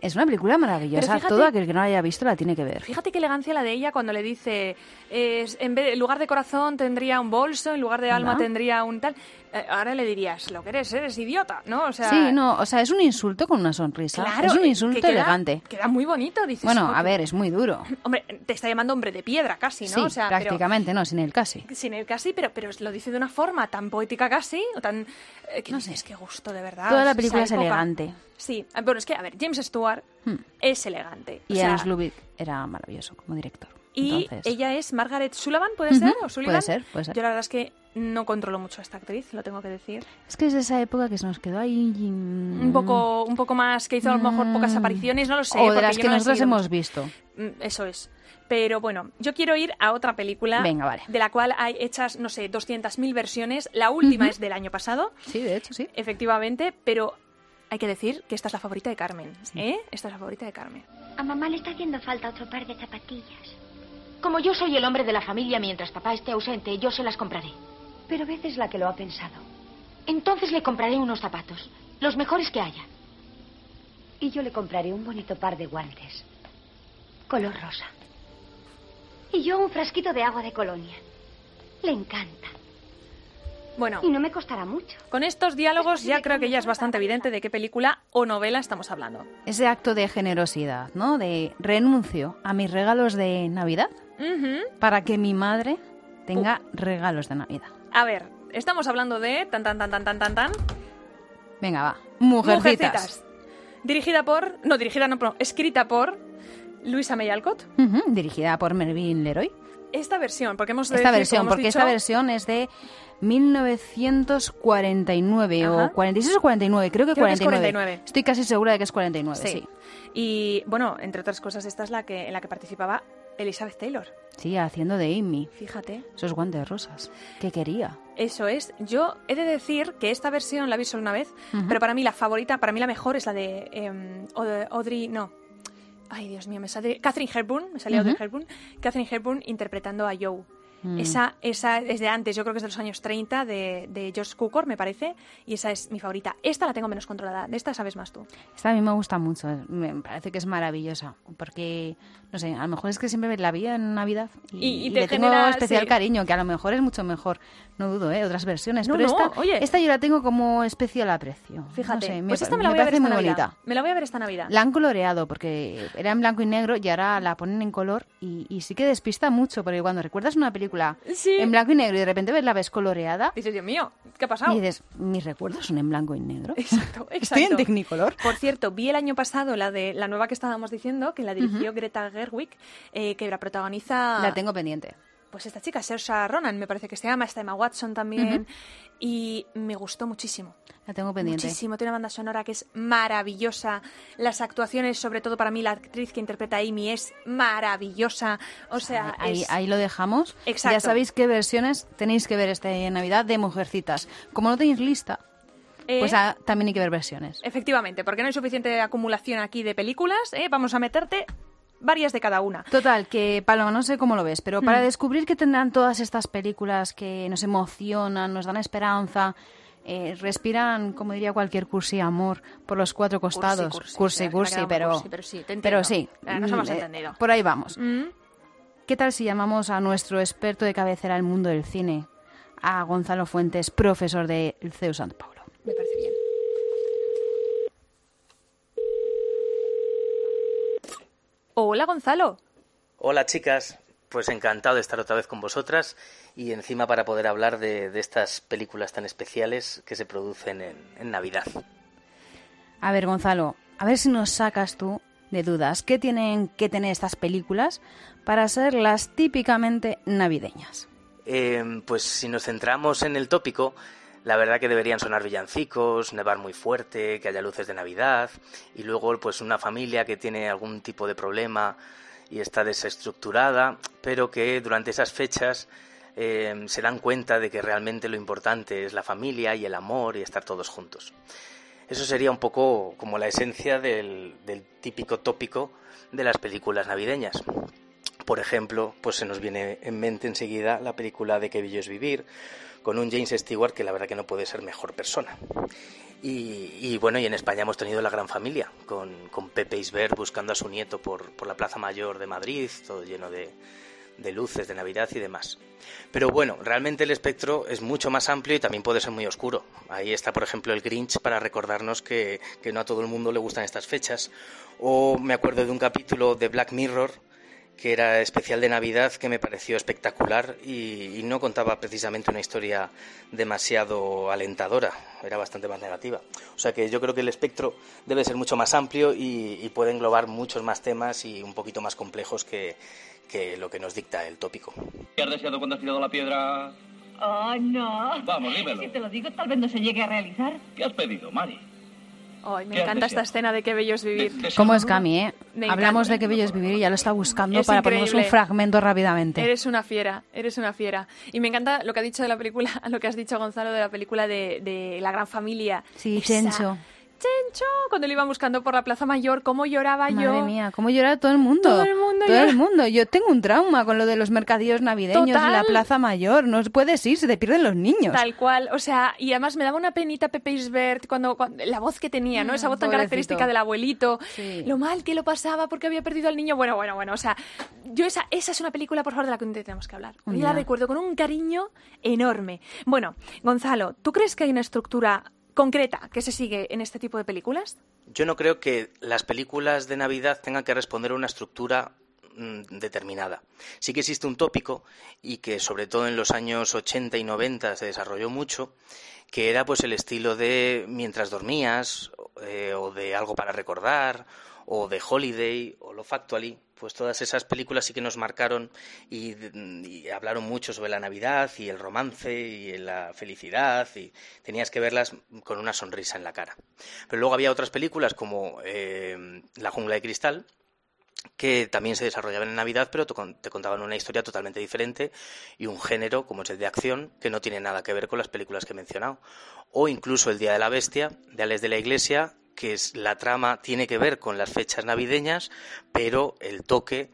[SPEAKER 2] Es una película maravillosa.
[SPEAKER 1] Fíjate-
[SPEAKER 2] Todo aquel que no la haya visto la tiene que ver.
[SPEAKER 1] Fíjate qué elegancia la de ella cuando le dice, en, vez, en lugar de corazón tendría un bolso, en lugar de alma tendría un tal. Eh, ahora le dirías, lo que eres, eres idiota, ¿no? O sea,
[SPEAKER 2] sí, no, o sea, es un insulto con una sonrisa.
[SPEAKER 1] Claro,
[SPEAKER 2] es un
[SPEAKER 1] que
[SPEAKER 2] insulto
[SPEAKER 1] queda-
[SPEAKER 2] elegante.
[SPEAKER 1] Queda muy bonito, dices.
[SPEAKER 2] Bueno,
[SPEAKER 1] "Jo,
[SPEAKER 2] a ver, es muy duro.
[SPEAKER 1] Hombre, te está llamando hombre de piedra casi, ¿no?
[SPEAKER 2] Sí,
[SPEAKER 1] o sea, pero-
[SPEAKER 2] prácticamente, no, sin el casi.
[SPEAKER 1] sin el casi, pero, pero lo dice de una forma tan poética casi, o tan... eh, que dices, qué gusto, de verdad.
[SPEAKER 2] Toda la película es
[SPEAKER 1] época.
[SPEAKER 2] elegante.
[SPEAKER 1] Sí, bueno, es que, a ver, James Stewart
[SPEAKER 2] Hmm.
[SPEAKER 1] es elegante.
[SPEAKER 2] Y
[SPEAKER 1] o sea,
[SPEAKER 2] Ernst Lubitsch era maravilloso como director.
[SPEAKER 1] Y
[SPEAKER 2] Entonces,
[SPEAKER 1] ella es Margaret Sullivan, ¿puede
[SPEAKER 2] Ujú,
[SPEAKER 1] ser? ¿O Sullivan?
[SPEAKER 2] puede ser, puede ser.
[SPEAKER 1] Yo la verdad es que no controlo mucho a esta actriz, lo tengo que decir.
[SPEAKER 2] Es que es de esa época que se nos quedó ahí... mm,
[SPEAKER 1] Un poco, un poco más, que hizo a lo mejor pocas apariciones, no lo sé.
[SPEAKER 2] o de
[SPEAKER 1] porque
[SPEAKER 2] las que
[SPEAKER 1] no
[SPEAKER 2] nosotros hemos visto.
[SPEAKER 1] Mm, Eso es. Pero bueno, yo quiero ir a otra película
[SPEAKER 2] Venga, vale.
[SPEAKER 1] de la cual hay hechas, no sé, 200.000 versiones. La última
[SPEAKER 2] Ujú.
[SPEAKER 1] es del año pasado.
[SPEAKER 2] Sí, de hecho, sí.
[SPEAKER 1] Efectivamente, pero hay que decir que esta es la favorita de Carmen. ¿eh? Esta es la favorita de Carmen.
[SPEAKER 13] A mamá le está haciendo falta otro par de zapatillas.
[SPEAKER 11] Como yo soy el hombre de la familia mientras papá esté ausente, yo se las compraré.
[SPEAKER 13] Pero Beth es la que lo ha pensado.
[SPEAKER 11] Entonces le compraré unos zapatos, los mejores que haya.
[SPEAKER 13] Y yo le compraré un bonito par de guantes. Color rosa. Y yo un frasquito de agua de colonia. Le encanta.
[SPEAKER 1] Bueno,
[SPEAKER 13] Y no me costará mucho.
[SPEAKER 1] con estos diálogos ya creo que ya es bastante evidente de qué película o novela estamos hablando.
[SPEAKER 2] Ese acto de generosidad, ¿no? De renuncio a mis regalos de Navidad Para que mi madre tenga regalos de Navidad.
[SPEAKER 1] A ver, estamos hablando de tan tan tan tan tan tan tan
[SPEAKER 2] Venga, va. Mujercitas.
[SPEAKER 1] Dirigida por, no dirigida no, pero escrita por Luisa May Alcott.
[SPEAKER 2] Dirigida por Mervyn Leroy.
[SPEAKER 1] Esta versión, porque hemos
[SPEAKER 2] Esta versión,
[SPEAKER 1] hemos
[SPEAKER 2] porque
[SPEAKER 1] dicho,
[SPEAKER 2] esta versión es de 1949
[SPEAKER 1] Ajá.
[SPEAKER 2] o 46 o 49, creo que
[SPEAKER 1] Creo que es
[SPEAKER 2] 49.
[SPEAKER 1] 49.
[SPEAKER 2] Estoy casi segura de que es 49,
[SPEAKER 1] Sí.
[SPEAKER 2] sí.
[SPEAKER 1] Y bueno, entre otras cosas, esta es la que en la que participaba Elizabeth Taylor.
[SPEAKER 2] Sí, haciendo de Amy.
[SPEAKER 1] Fíjate.
[SPEAKER 2] Esos guantes rosas. ¿Qué quería?
[SPEAKER 1] Eso es. Yo he de decir que esta versión la vi solo una vez, pero para mí la favorita, para mí la mejor es la de em, Aud- Audrey, no. Ay, Dios mío, me sale Catherine Hepburn, me sale Audrey. Hepburn, Catherine Hepburn interpretando a Joe.
[SPEAKER 2] Mm.
[SPEAKER 1] Esa, esa es de antes, yo creo que es de los años 30, de, de George Cukor, me parece, y esa es mi favorita. Esta la tengo menos controlada, de esta sabes más tú.
[SPEAKER 2] Esta a mí me gusta mucho, me parece que es maravillosa, porque, no sé, a lo mejor es que siempre la vi en Navidad y,
[SPEAKER 1] Y- y te
[SPEAKER 2] le tengo
[SPEAKER 1] genera-
[SPEAKER 2] especial
[SPEAKER 1] sí.
[SPEAKER 2] cariño, que a lo mejor es mucho mejor, no dudo, ¿eh? Otras versiones,
[SPEAKER 1] No,
[SPEAKER 2] pero
[SPEAKER 1] no,
[SPEAKER 2] esta,
[SPEAKER 1] oye.
[SPEAKER 2] esta yo la tengo como especial aprecio.
[SPEAKER 1] Fíjate,
[SPEAKER 2] No sé, me,
[SPEAKER 1] pues esta me
[SPEAKER 2] me
[SPEAKER 1] la voy a ver
[SPEAKER 2] parece
[SPEAKER 1] esta
[SPEAKER 2] muy
[SPEAKER 1] Navidad.
[SPEAKER 2] bonita.
[SPEAKER 1] Me la voy a ver esta Navidad.
[SPEAKER 2] La han coloreado porque era en blanco y negro y ahora la ponen en color y, y sí que despista mucho, porque cuando recuerdas una película película
[SPEAKER 1] Sí.
[SPEAKER 2] en blanco y negro y de repente ves la ves coloreada.
[SPEAKER 1] Dices, Dios mío, ¿qué ha pasado?
[SPEAKER 2] Y dices, mis recuerdos son en blanco y negro.
[SPEAKER 1] Exacto,
[SPEAKER 2] Estoy en
[SPEAKER 1] exacto.
[SPEAKER 2] Technicolor.
[SPEAKER 1] Por cierto, vi el año pasado la de la nueva que estábamos diciendo, que la dirigió Greta Gerwig, eh, que la protagoniza.
[SPEAKER 2] La tengo pendiente.
[SPEAKER 1] Pues esta chica, Saoirse Ronan, me parece que se llama, está Emma Watson también, y me gustó muchísimo.
[SPEAKER 2] La tengo pendiente.
[SPEAKER 1] Muchísimo, tiene una banda sonora que es maravillosa. Las actuaciones, sobre todo para mí, la actriz que interpreta a Amy es maravillosa. O sea,
[SPEAKER 2] Ahí,
[SPEAKER 1] es-
[SPEAKER 2] ahí lo dejamos.
[SPEAKER 1] Exacto.
[SPEAKER 2] Ya sabéis qué versiones tenéis que ver este Navidad de Mujercitas. Como no tenéis lista,
[SPEAKER 1] Eh,
[SPEAKER 2] pues ah, también hay que ver versiones.
[SPEAKER 1] Efectivamente, porque no hay suficiente acumulación aquí de películas, ¿eh? vamos a meterte varias de cada una.
[SPEAKER 2] Total, que Paloma, no sé cómo lo ves, pero para descubrir que tendrán todas estas películas que nos emocionan, nos dan esperanza, eh, respiran, como diría cualquier cursi, amor por los cuatro costados.
[SPEAKER 1] cursi,
[SPEAKER 2] cursi, pero,
[SPEAKER 1] cursi, pero sí, te
[SPEAKER 2] pero sí,
[SPEAKER 1] Eh, nos hemos
[SPEAKER 2] mm, eh,
[SPEAKER 1] entendido.
[SPEAKER 2] por ahí vamos.
[SPEAKER 1] Mm.
[SPEAKER 2] ¿Qué tal si llamamos a nuestro experto de cabecera del mundo del cine, a Gonzalo Fuentes, profesor del CEU Santo Paulo?
[SPEAKER 1] Me parece bien. Hola, Gonzalo.
[SPEAKER 14] Hola chicas, pues encantado de estar otra vez con vosotras y encima para poder hablar de, de estas películas tan especiales que se producen en, en Navidad.
[SPEAKER 2] A ver, Gonzalo, a ver si nos sacas tú de dudas. ¿Qué tienen que tener estas películas para ser las típicamente navideñas?
[SPEAKER 14] Eh, pues si nos centramos en el tópico, la verdad que deberían sonar villancicos, nevar muy fuerte, que haya luces de Navidad y luego pues una familia que tiene algún tipo de problema y está desestructurada, pero que durante esas fechas eh, se dan cuenta de que realmente lo importante es la familia y el amor y estar todos juntos. Eso sería un poco como la esencia del, del típico tópico de las películas navideñas. Por ejemplo, pues se nos viene en mente enseguida la película de Qué bello es vivir, con un James Stewart que la verdad que no puede ser mejor persona. Y, bueno, y en España hemos tenido la gran familia, con, con Pepe Isbert buscando a su nieto por, por la Plaza Mayor de Madrid, todo lleno de, de luces de Navidad y demás. Pero bueno, realmente el espectro es mucho más amplio y también puede ser muy oscuro. Ahí está, por ejemplo, el Grinch para recordarnos que, que no a todo el mundo le gustan estas fechas. O me acuerdo de un capítulo de Black Mirror que era especial de Navidad que me pareció espectacular y, y no contaba precisamente una historia demasiado alentadora, era bastante más negativa. O sea que yo creo que el espectro debe ser mucho más amplio y, y puede englobar muchos más temas y un poquito más complejos que, que lo que nos dicta el tópico.
[SPEAKER 15] ¿Qué has deseado cuando has tirado la piedra?
[SPEAKER 16] Oh, no.
[SPEAKER 15] Vamos, dímelo.
[SPEAKER 16] Si te lo digo, tal vez no se llegue a realizar.
[SPEAKER 15] ¿Qué has pedido, Mari?
[SPEAKER 1] Ay, me
[SPEAKER 15] ¿Qué
[SPEAKER 1] encanta esta escena de qué bello es vivir.
[SPEAKER 2] ¿Cómo es Cami, eh?
[SPEAKER 1] Me
[SPEAKER 2] Hablamos
[SPEAKER 1] encanta.
[SPEAKER 2] de qué bello es vivir y ya lo está buscando
[SPEAKER 1] Es
[SPEAKER 2] para ponernos un
[SPEAKER 1] increíble.
[SPEAKER 2] fragmento rápidamente.
[SPEAKER 1] Eres una fiera, eres una fiera. Y me encanta lo que ha dicho de la película, lo que has dicho Gonzalo de la película de, de La Gran Familia.
[SPEAKER 2] Sí,
[SPEAKER 1] Esa-
[SPEAKER 2] Chencho.
[SPEAKER 1] Cuando le iban buscando por la Plaza Mayor, cómo lloraba
[SPEAKER 2] Madre
[SPEAKER 1] yo.
[SPEAKER 2] mía, cómo llora todo el mundo.
[SPEAKER 1] Todo el mundo
[SPEAKER 2] Todo
[SPEAKER 1] llora.
[SPEAKER 2] el mundo. Yo tengo un trauma con lo de los mercadillos navideños y la
[SPEAKER 1] Total.
[SPEAKER 2] Plaza Mayor. No puedes ir, se te pierden los niños.
[SPEAKER 1] Tal cual, o sea, y además me daba una penita Pepe Isbert cuando, cuando- la voz que tenía, ¿no? Esa voz tan
[SPEAKER 2] Mm, pobrecito.
[SPEAKER 1] característica del abuelito,
[SPEAKER 2] Sí.
[SPEAKER 1] lo mal que lo pasaba porque había perdido al niño. Bueno, bueno, bueno, o sea, yo esa, esa es una película, por favor, de la que tenemos que hablar. Yo la recuerdo con un cariño enorme. Bueno, Gonzalo, ¿tú crees que hay una estructura concreta que se sigue en este tipo de películas?
[SPEAKER 14] Yo no creo que las películas de Navidad tengan que responder a una estructura mm, determinada. Sí que existe un tópico y que sobre todo en los años 80 y 90 se desarrolló mucho, que era pues el estilo de mientras dormías eh, o de algo para recordar o de Holiday o Love Actually, pues todas esas películas sí que nos marcaron y, hablaron mucho sobre la Navidad y el romance y la felicidad y tenías que verlas con una sonrisa en la cara. Pero luego había otras películas como eh, La jungla de cristal, que también se desarrollaban en Navidad, pero te contaban una historia totalmente diferente y un género, como es el de acción, que no tiene nada que ver con las películas que he mencionado. O incluso El Día de la Bestia, de Alex de la Iglesia, que es, la trama tiene que ver con las fechas navideñas, pero el toque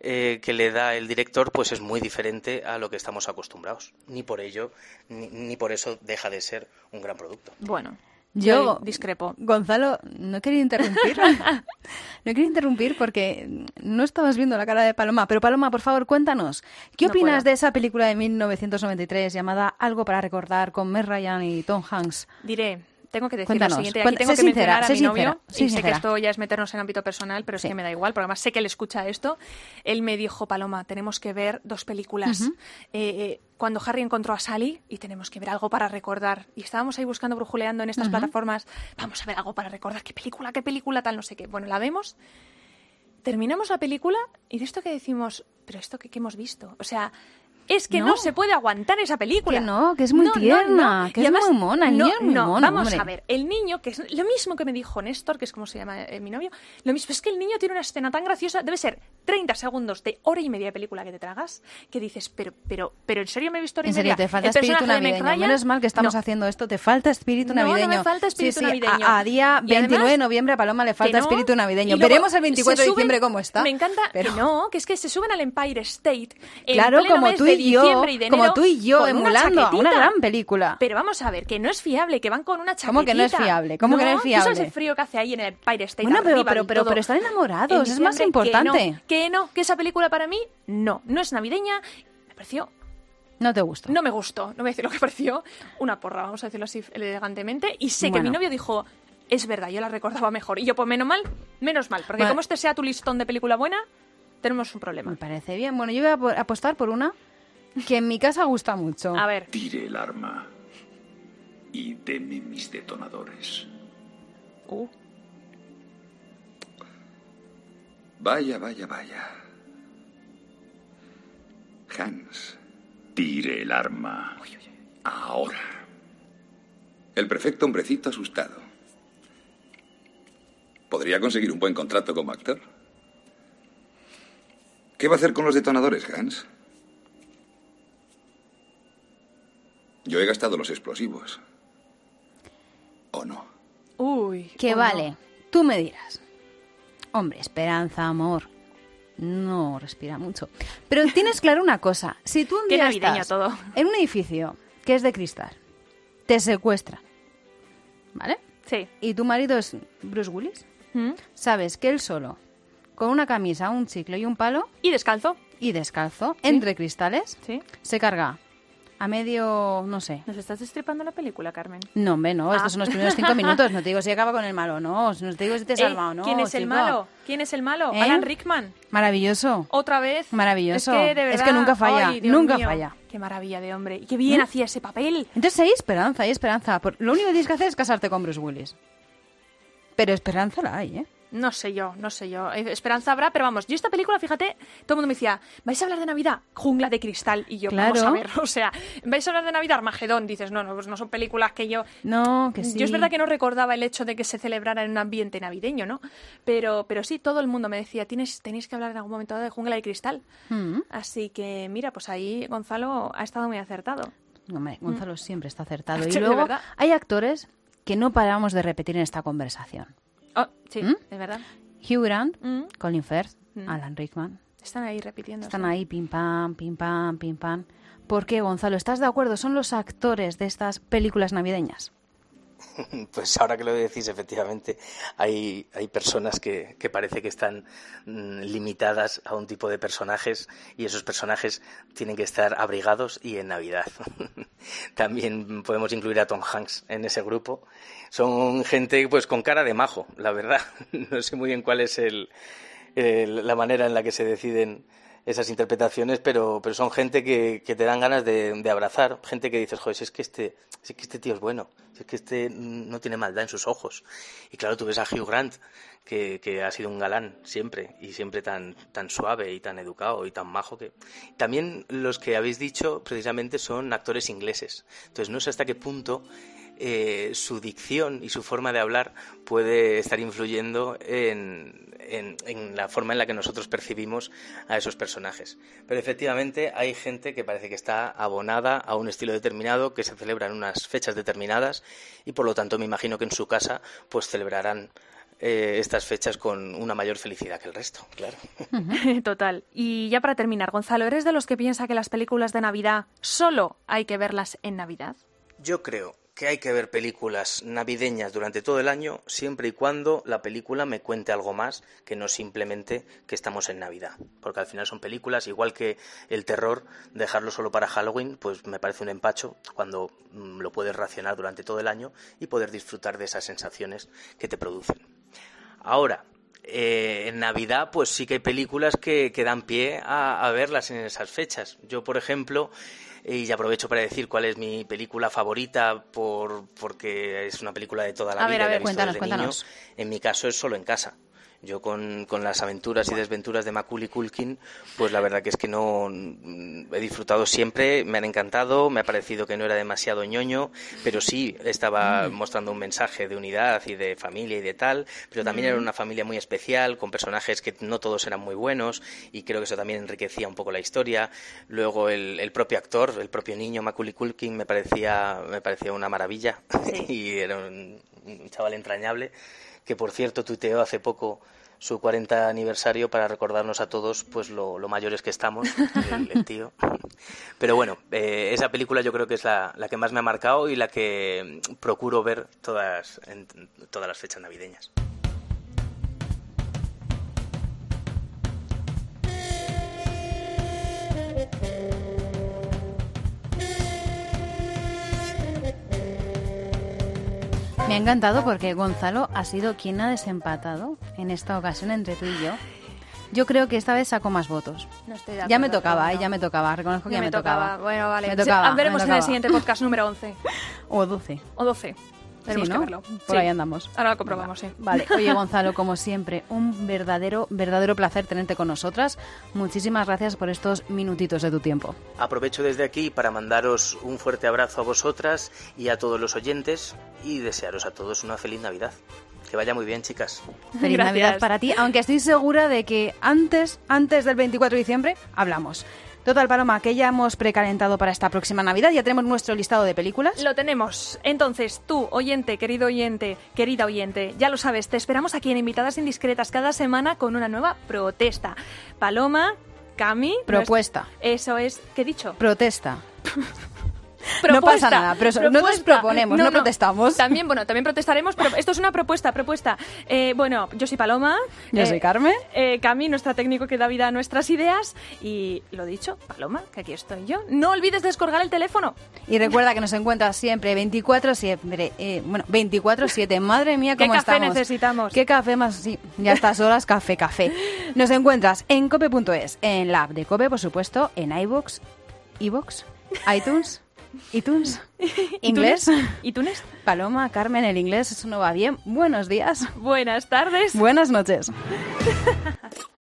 [SPEAKER 14] eh, que le da el director pues es muy diferente a lo que estamos acostumbrados. Ni por ello, ni, ni por eso deja de ser un gran producto.
[SPEAKER 1] Bueno,
[SPEAKER 2] Yo
[SPEAKER 1] discrepo.
[SPEAKER 2] Gonzalo, no quería interrumpir. no quería interrumpir porque no estabas viendo la cara de Paloma. Pero Paloma, por favor, cuéntanos. ¿Qué
[SPEAKER 1] No
[SPEAKER 2] opinas
[SPEAKER 1] puedo.
[SPEAKER 2] de esa película de 1993 llamada Algo para recordar con Meg Ryan y Tom Hanks?
[SPEAKER 1] Diré, tengo que decir
[SPEAKER 2] Cuéntanos,
[SPEAKER 1] lo siguiente. Aquí tengo
[SPEAKER 2] sé
[SPEAKER 1] que
[SPEAKER 2] sincera,
[SPEAKER 1] mencionar a mi novio. y sé que esto ya es meternos en ámbito personal, pero es que me da igual, porque además sé que él escucha esto. Él me dijo, Paloma, tenemos que ver dos películas. Eh, eh, cuando Harry encontró a Sally y tenemos que ver algo para recordar. Y estábamos ahí buscando, brujuleando en estas
[SPEAKER 2] Ujú.
[SPEAKER 1] plataformas. Vamos a ver algo para recordar. ¿Qué película, qué película, tal, no sé qué? Bueno, la vemos. Terminamos la película y de esto que decimos, pero esto que, que hemos visto. O sea, es que no.
[SPEAKER 2] No.
[SPEAKER 1] se puede aguantar esa película.
[SPEAKER 2] Que no, que es muy tierna, que es muy mona, el
[SPEAKER 1] no,
[SPEAKER 2] niño es muy mono,
[SPEAKER 1] Vamos
[SPEAKER 2] hombre.
[SPEAKER 1] a ver, el niño, que es lo mismo que me dijo Néstor, que es como se llama eh, mi novio, lo mismo es que el niño tiene una escena tan graciosa, debe ser 30 segundos de hora y media de película que te tragas, que dices, pero, pero, pero ¿en serio me he visto hora y
[SPEAKER 2] En serio, te falta
[SPEAKER 1] ¿El
[SPEAKER 2] espíritu navideño.
[SPEAKER 1] Ryan?
[SPEAKER 2] Menos mal que estamos haciendo esto. Te falta espíritu
[SPEAKER 1] No, no me
[SPEAKER 2] navideño.
[SPEAKER 1] falta espíritu
[SPEAKER 2] Sí, sí,
[SPEAKER 1] navideño.
[SPEAKER 2] A, a día
[SPEAKER 1] Y
[SPEAKER 2] 29 de noviembre a Paloma le falta espíritu navideño.
[SPEAKER 1] luego
[SPEAKER 2] Veremos el 24 de diciembre cómo está.
[SPEAKER 1] Me encanta,
[SPEAKER 2] pero-
[SPEAKER 1] que no, que es que se suben al Empire State. en
[SPEAKER 2] Claro,
[SPEAKER 1] pleno
[SPEAKER 2] como
[SPEAKER 1] mes
[SPEAKER 2] tú
[SPEAKER 1] de
[SPEAKER 2] y yo,
[SPEAKER 1] diciembre y de
[SPEAKER 2] como tú y yo,
[SPEAKER 1] una
[SPEAKER 2] emulando una gran película.
[SPEAKER 1] Pero vamos a ver, que no es fiable, que van con una chaquetita.
[SPEAKER 2] ¿Cómo que no es fiable? ¿Cómo que no es
[SPEAKER 1] ¿Tú sabes
[SPEAKER 2] fiable?
[SPEAKER 1] el frío que hace ahí en el Empire State
[SPEAKER 2] Bueno, pero- pero- pero- pero están enamorados,
[SPEAKER 1] En
[SPEAKER 2] es más importante.
[SPEAKER 1] Que no, que no, que esa película para mí, no, no es navideña. Me pareció
[SPEAKER 2] No te gusta.
[SPEAKER 1] no me gustó, no voy a decir lo que pareció, una porra, vamos a decirlo así elegantemente. Y sé que mi novio dijo, es verdad, yo la recordaba mejor. Y yo, pues menos mal, menos mal, porque
[SPEAKER 2] Bueno.
[SPEAKER 1] como este sea tu listón de película buena, tenemos un problema.
[SPEAKER 2] Me parece bien. Bueno, yo voy a po- apostar por una que en mi casa gusta mucho.
[SPEAKER 1] A ver.
[SPEAKER 17] Tire el arma y deme mis detonadores.
[SPEAKER 1] Uh.
[SPEAKER 17] Vaya, vaya, vaya. Hans, tire el arma. Ahora.
[SPEAKER 18] El prefecto hombrecito asustado. ¿Podría conseguir un buen contrato como actor? ¿Qué va a hacer con los detonadores, Hans? Yo he gastado los explosivos. ¿O no?
[SPEAKER 1] Uy.
[SPEAKER 2] Que
[SPEAKER 1] no.
[SPEAKER 2] vale, tú me dirás. Hombre, esperanza, amor. No respira mucho. Pero tienes claro una cosa. Si tú un día
[SPEAKER 1] navideño
[SPEAKER 2] estás
[SPEAKER 1] todo.
[SPEAKER 2] en un edificio que es de cristal, te secuestran, ¿vale?
[SPEAKER 1] Sí.
[SPEAKER 2] Y tu marido es Bruce Willis,
[SPEAKER 1] ¿Mm?
[SPEAKER 2] sabes que él solo, con una camisa, un chicle y un palo...
[SPEAKER 1] Y descalzo.
[SPEAKER 2] Y descalzo, entre cristales,
[SPEAKER 1] Sí.
[SPEAKER 2] se carga a medio, no sé,
[SPEAKER 1] ¿Nos estás destripando la película, Carmen?
[SPEAKER 2] no, hombre, no,
[SPEAKER 1] Ah.
[SPEAKER 2] estos son los primeros cinco minutos. No te digo si acaba con el malo o no. No te digo si te
[SPEAKER 1] Eh,
[SPEAKER 2] salva o no.
[SPEAKER 1] ¿Quién es el malo? ¿Quién es el malo?
[SPEAKER 2] ¿Eh?
[SPEAKER 1] Alan Rickman.
[SPEAKER 2] Maravilloso.
[SPEAKER 1] Otra vez.
[SPEAKER 2] Maravilloso.
[SPEAKER 1] Es que, de
[SPEAKER 2] Es
[SPEAKER 1] verdad,
[SPEAKER 2] que nunca falla,
[SPEAKER 1] ay,
[SPEAKER 2] nunca
[SPEAKER 1] mío,
[SPEAKER 2] falla.
[SPEAKER 1] Qué maravilla de hombre. Y qué bien
[SPEAKER 2] ¿Mm?
[SPEAKER 1] hacía ese papel.
[SPEAKER 2] Entonces hay esperanza, hay esperanza. Lo único que tienes que hacer es casarte con Bruce Willis. Pero esperanza la hay, ¿eh?
[SPEAKER 1] No sé yo, no sé yo. Eh, Esperanza habrá, pero vamos, yo esta película, fíjate, todo el mundo me decía, ¿vais a hablar de Navidad? Jungla de cristal. Y yo, vamos
[SPEAKER 2] Claro.
[SPEAKER 1] a ver, o sea, ¿vais a hablar de Navidad? Armagedón. Dices, no, no, pues no son películas que yo...
[SPEAKER 2] No, que sí.
[SPEAKER 1] Yo es verdad que no recordaba el hecho de que se celebrara en un ambiente navideño, ¿no? Pero, pero sí, todo el mundo me decía, Tienes, tenéis que hablar en algún momento de Jungla de Cristal.
[SPEAKER 2] Mm.
[SPEAKER 1] Así que, mira, pues ahí Gonzalo ha estado muy acertado.
[SPEAKER 2] Hombre, Gonzalo siempre está acertado. Y luego hay actores que no paramos de repetir en esta conversación.
[SPEAKER 1] Oh, sí,
[SPEAKER 2] ¿Mm?
[SPEAKER 1] de verdad.
[SPEAKER 2] Hugh Grant,
[SPEAKER 1] Mm.
[SPEAKER 2] Colin Firth,
[SPEAKER 1] Mm.
[SPEAKER 2] Alan Rickman.
[SPEAKER 1] Están ahí repitiendo.
[SPEAKER 2] Están ahí, pim pam, pim pam, pim pam. ¿Por qué, Gonzalo? ¿Estás de acuerdo? Son los actores de estas películas navideñas.
[SPEAKER 14] Pues ahora que lo decís, efectivamente, hay, hay personas que, que parece que están mm, limitadas a un tipo de personajes y esos personajes tienen que estar abrigados y en Navidad. También podemos incluir a Tom Hanks en ese grupo. Son gente pues con cara de majo, la verdad. No sé muy bien cuál es el, el- la manera en la que se deciden esas interpretaciones, pero, pero son gente que, que te dan ganas de, abrazar, gente que dices, joder, si es que este, es que este tío es bueno, es que este no tiene maldad en sus ojos. Y claro, tú ves a Hugh Grant, que, que ha sido un galán siempre, y siempre tan, tan suave y tan educado y tan majo que... También los que habéis dicho precisamente son actores ingleses. Entonces no sé hasta qué punto eh, su dicción y su forma de hablar puede estar influyendo en, en- en la forma en la que nosotros percibimos a esos personajes. Pero efectivamente hay gente que parece que está abonada a un estilo determinado, que se celebra en unas fechas determinadas y por lo tanto me imagino que en su casa pues celebrarán eh, estas fechas con una mayor felicidad que el resto, claro.
[SPEAKER 1] Total. Y ya para terminar, Gonzalo, ¿eres de los que piensa que las películas de Navidad solo hay que verlas en Navidad?
[SPEAKER 14] Yo creo que hay que ver películas navideñas durante todo el año, siempre y cuando la película me cuente algo más que no simplemente que estamos en Navidad. Porque al final son películas, igual que el terror, dejarlo solo para Halloween, pues me parece un empacho cuando mm, lo puedes racionar durante todo el año y poder disfrutar de esas sensaciones que te producen. Ahora, eh, en Navidad, pues sí que hay películas que, que dan pie a, a verlas en esas fechas. Yo, por ejemplo, y aprovecho para decir cuál es mi película favorita por, porque es una película de toda la
[SPEAKER 2] A
[SPEAKER 14] vida.
[SPEAKER 2] ver, a
[SPEAKER 14] la he visto
[SPEAKER 2] cuéntanos,
[SPEAKER 14] desde
[SPEAKER 2] cuéntanos.
[SPEAKER 14] niño. En mi caso es solo en casa. Yo con, con las aventuras y desventuras de Macaulay Culkin, pues la verdad que es que no mm, he disfrutado siempre, me han encantado, me ha parecido que no era demasiado ñoño, pero sí estaba
[SPEAKER 2] Mm.
[SPEAKER 14] mostrando un mensaje de unidad y de familia y de tal, pero también
[SPEAKER 2] Mm.
[SPEAKER 14] era una familia muy especial, con personajes que no todos eran muy buenos y creo que eso también enriquecía un poco la historia. Luego el, el propio actor, el propio niño Macaulay Culkin me parecía, me parecía una maravilla y era un, un chaval entrañable que por cierto tuiteó hace poco su 40 aniversario para recordarnos a todos pues lo, mayores que estamos, tío. Pero bueno, eh, esa película yo creo que es la, la que más me ha marcado y la que procuro ver todas, en todas las fechas navideñas.
[SPEAKER 2] Me ha encantado porque Gonzalo ha sido quien ha desempatado en esta ocasión entre tú y yo. Yo creo que esta vez saco más votos.
[SPEAKER 1] No estoy de
[SPEAKER 2] Ya me tocaba,
[SPEAKER 1] no.
[SPEAKER 2] eh, ya me tocaba. Reconozco que
[SPEAKER 1] Ya
[SPEAKER 2] ya
[SPEAKER 1] me tocaba. Bueno, vale.
[SPEAKER 2] Me tocaba,
[SPEAKER 1] veremos
[SPEAKER 2] me
[SPEAKER 1] en el
[SPEAKER 2] tocaba.
[SPEAKER 1] siguiente podcast número 11.
[SPEAKER 2] O 12.
[SPEAKER 1] O 12. Tenemos
[SPEAKER 2] Sí,
[SPEAKER 1] que verlo.
[SPEAKER 2] Por
[SPEAKER 1] Sí.
[SPEAKER 2] ahí andamos.
[SPEAKER 1] Ahora lo comprobamos, sí.
[SPEAKER 2] Vale, oye Gonzalo, como siempre, un verdadero, verdadero placer tenerte con nosotras. Muchísimas gracias por estos minutitos de tu tiempo.
[SPEAKER 14] Aprovecho desde aquí para mandaros un fuerte abrazo a vosotras y a todos los oyentes y desearos a todos una feliz Navidad. Que vaya muy bien, chicas.
[SPEAKER 2] Feliz
[SPEAKER 1] Gracias.
[SPEAKER 2] Navidad para ti, aunque estoy segura de que antes, antes del 24 de diciembre, hablamos. Total, Paloma, que ya hemos precalentado para esta próxima Navidad, ya tenemos nuestro listado de películas.
[SPEAKER 1] Lo tenemos. Entonces, tú, oyente, querido oyente, querida oyente, ya lo sabes, te esperamos aquí en Invitadas Indiscretas cada semana con una nueva protesta. Paloma, Cami...
[SPEAKER 2] Propuesta.
[SPEAKER 1] Eso es... ¿Qué he dicho?
[SPEAKER 2] Protesta. No pasa nada, pero eso- nosotros
[SPEAKER 1] propuesta.
[SPEAKER 2] proponemos, no protestamos.
[SPEAKER 1] También, bueno, también protestaremos, pero esto es una propuesta, propuesta. Eh, bueno, yo soy Paloma.
[SPEAKER 2] Yo
[SPEAKER 1] eh,
[SPEAKER 2] soy Carmen.
[SPEAKER 1] eh, Cami, nuestra técnico que da vida a nuestras ideas. Y lo dicho, Paloma, que aquí estoy yo. No olvides descolgar el teléfono.
[SPEAKER 2] Y recuerda que nos encuentras siempre 24-7. Eh, bueno, 24-7. Madre mía,
[SPEAKER 1] ¿Qué
[SPEAKER 2] cómo
[SPEAKER 1] café
[SPEAKER 2] estamos.
[SPEAKER 1] necesitamos?
[SPEAKER 2] ¿Qué café más? Sí, ya estas horas, café, café. Nos encuentras en cope.es, en la app de Cope, por supuesto, en iBox, iBox, iTunes, iTunes, inglés.
[SPEAKER 1] ¿iTunes?
[SPEAKER 2] Paloma, Carmen, el inglés, eso no va bien. Buenos días.
[SPEAKER 1] Buenas tardes.
[SPEAKER 2] Buenas noches.